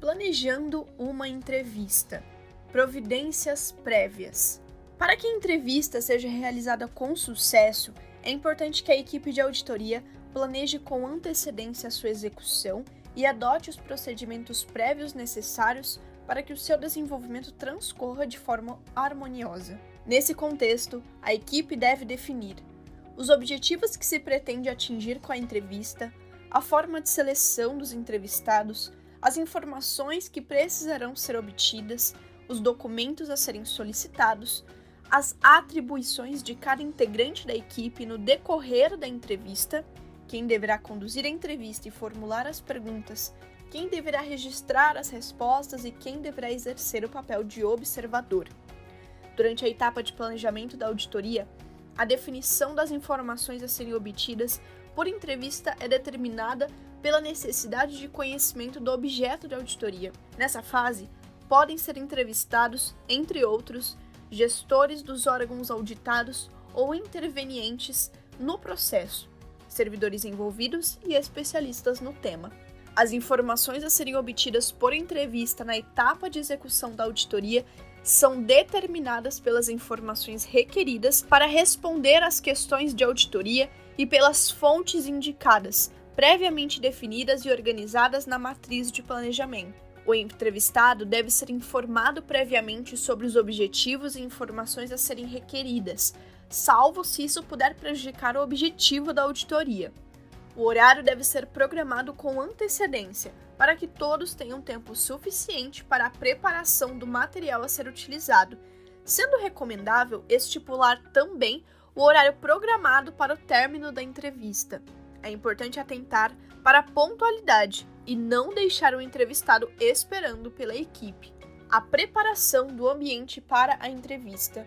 Planejando uma entrevista. Providências prévias. Para que a entrevista seja realizada com sucesso, é importante que a equipe de auditoria planeje com antecedência a sua execução e adote os procedimentos prévios necessários para que o seu desenvolvimento transcorra de forma harmoniosa. Nesse contexto, a equipe deve definir os objetivos que se pretende atingir com a entrevista, a forma de seleção dos entrevistados, as informações que precisarão ser obtidas, os documentos a serem solicitados, as atribuições de cada integrante da equipe no decorrer da entrevista, quem deverá conduzir a entrevista e formular as perguntas, quem deverá registrar as respostas e quem deverá exercer o papel de observador. Durante a etapa de planejamento da auditoria, a definição das informações a serem obtidas por entrevista é determinada pela necessidade de conhecimento do objeto de auditoria. Nessa fase, podem ser entrevistados, entre outros, gestores dos órgãos auditados ou intervenientes no processo, servidores envolvidos e especialistas no tema. As informações a serem obtidas por entrevista na etapa de execução da auditoria são determinadas pelas informações requeridas para responder às questões de auditoria e pelas fontes indicadas, previamente definidas e organizadas na matriz de planejamento. O entrevistado deve ser informado previamente sobre os objetivos e informações a serem requeridas, salvo se isso puder prejudicar o objetivo da auditoria. O horário deve ser programado com antecedência, para que todos tenham tempo suficiente para a preparação do material a ser utilizado, sendo recomendável estipular também o horário programado para o término da entrevista. É importante atentar para a pontualidade e não deixar o entrevistado esperando pela equipe. A preparação do ambiente para a entrevista.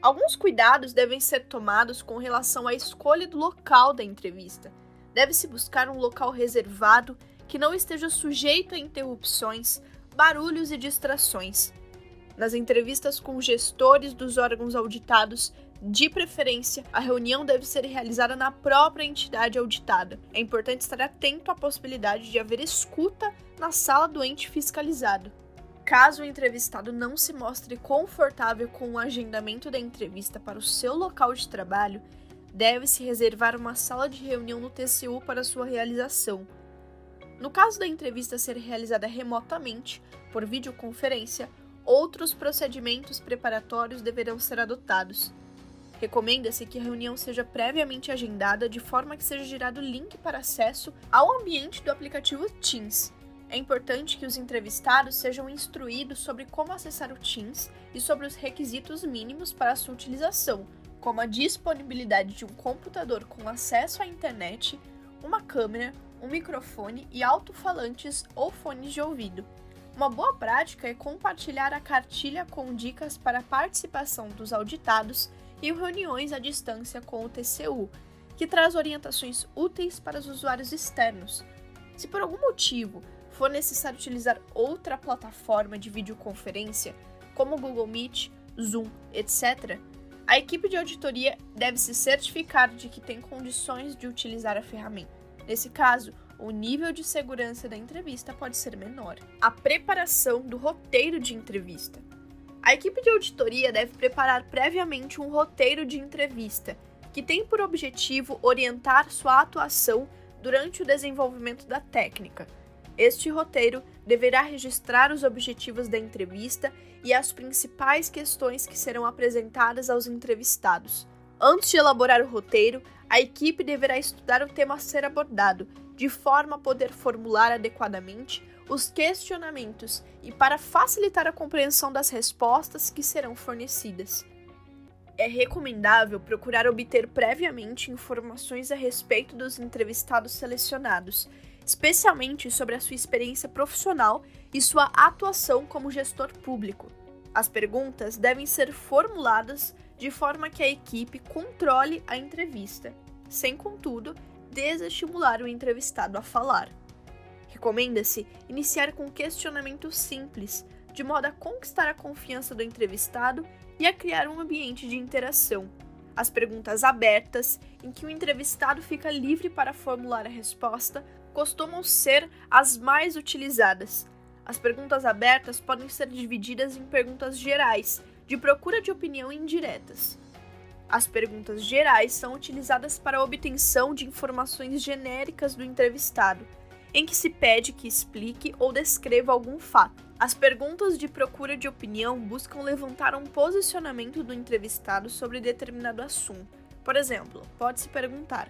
Alguns cuidados devem ser tomados com relação à escolha do local da entrevista. Deve-se buscar um local reservado que não esteja sujeito a interrupções, barulhos e distrações. Nas entrevistas com gestores dos órgãos auditados, de preferência, a reunião deve ser realizada na própria entidade auditada. É importante estar atento à possibilidade de haver escuta na sala do ente fiscalizado. Caso o entrevistado não se mostre confortável com o agendamento da entrevista para o seu local de trabalho, deve-se reservar uma sala de reunião no TCU para sua realização. No caso da entrevista ser realizada remotamente, por videoconferência, outros procedimentos preparatórios deverão ser adotados. Recomenda-se que a reunião seja previamente agendada de forma que seja gerado link para acesso ao ambiente do aplicativo Teams. É importante que os entrevistados sejam instruídos sobre como acessar o Teams e sobre os requisitos mínimos para sua utilização, como a disponibilidade de um computador com acesso à internet, uma câmera, um microfone e alto-falantes ou fones de ouvido. Uma boa prática é compartilhar a cartilha com dicas para a participação dos auditados e reuniões à distância com o TCU, que traz orientações úteis para os usuários externos. Se por algum motivo for necessário utilizar outra plataforma de videoconferência, como Google Meet, Zoom, etc., a equipe de auditoria deve se certificar de que tem condições de utilizar a ferramenta. Nesse caso, o nível de segurança da entrevista pode ser menor. A preparação do roteiro de entrevista. A equipe de auditoria deve preparar previamente um roteiro de entrevista, que tem por objetivo orientar sua atuação durante o desenvolvimento da técnica. Este roteiro deverá registrar os objetivos da entrevista e as principais questões que serão apresentadas aos entrevistados. Antes de elaborar o roteiro, a equipe deverá estudar o tema a ser abordado, de forma a poder formular adequadamente os questionamentos e para facilitar a compreensão das respostas que serão fornecidas. É recomendável procurar obter previamente informações a respeito dos entrevistados selecionados, especialmente sobre a sua experiência profissional e sua atuação como gestor público. As perguntas devem ser formuladas de forma que a equipe controle a entrevista, sem, contudo, desestimular o entrevistado a falar. Recomenda-se iniciar com um questionamento simples, de modo a conquistar a confiança do entrevistado e a criar um ambiente de interação. As perguntas abertas, em que o entrevistado fica livre para formular a resposta, costumam ser as mais utilizadas. As perguntas abertas podem ser divididas em perguntas gerais, de procura de opinião indiretas. As perguntas gerais são utilizadas para a obtenção de informações genéricas do entrevistado, em que se pede que explique ou descreva algum fato. As perguntas de procura de opinião buscam levantar um posicionamento do entrevistado sobre determinado assunto. Por exemplo, pode-se perguntar: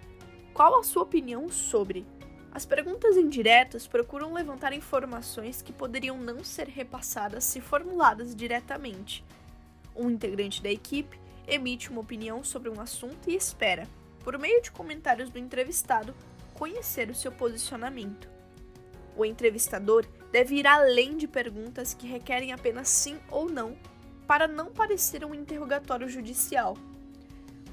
qual a sua opinião sobre? As perguntas indiretas procuram levantar informações que poderiam não ser repassadas se formuladas diretamente. Um integrante da equipe emite uma opinião sobre um assunto e espera, por meio de comentários do entrevistado, conhecer o seu posicionamento. O entrevistador deve ir além de perguntas que requerem apenas sim ou não, para não parecer um interrogatório judicial.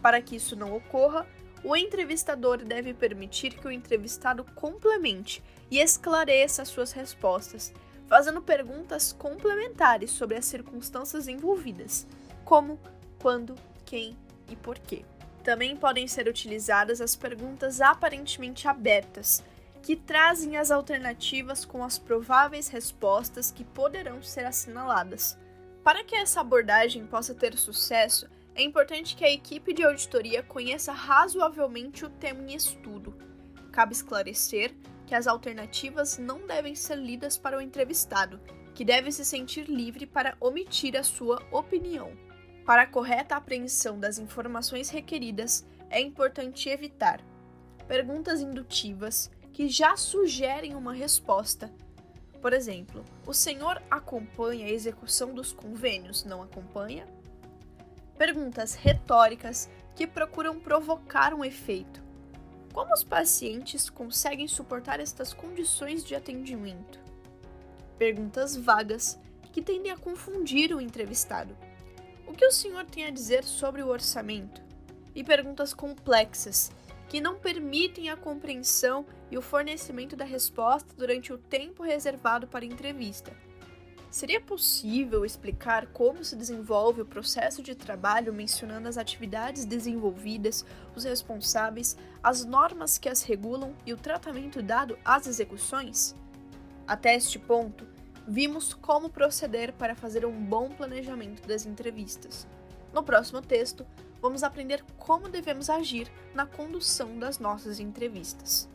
Para que isso não ocorra, o entrevistador deve permitir que o entrevistado complemente e esclareça suas respostas, fazendo perguntas complementares sobre as circunstâncias envolvidas, como quando, quem e por quê. Também podem ser utilizadas as perguntas aparentemente abertas, que trazem as alternativas com as prováveis respostas que poderão ser assinaladas. Para que essa abordagem possa ter sucesso, é importante que a equipe de auditoria conheça razoavelmente o tema em estudo. Cabe esclarecer que as alternativas não devem ser lidas para o entrevistado, que deve se sentir livre para omitir a sua opinião. Para a correta apreensão das informações requeridas, é importante evitar perguntas indutivas que já sugerem uma resposta. Por exemplo, o senhor acompanha a execução dos convênios? Não acompanha? Perguntas retóricas que procuram provocar um efeito. Como os pacientes conseguem suportar estas condições de atendimento? Perguntas vagas que tendem a confundir o entrevistado. O que o senhor tem a dizer sobre o orçamento? E perguntas complexas, que não permitem a compreensão e o fornecimento da resposta durante o tempo reservado para a entrevista. Seria possível explicar como se desenvolve o processo de trabalho mencionando as atividades desenvolvidas, os responsáveis, as normas que as regulam e o tratamento dado às execuções? Até este ponto, vimos como proceder para fazer um bom planejamento das entrevistas. No próximo texto, vamos aprender como devemos agir na condução das nossas entrevistas.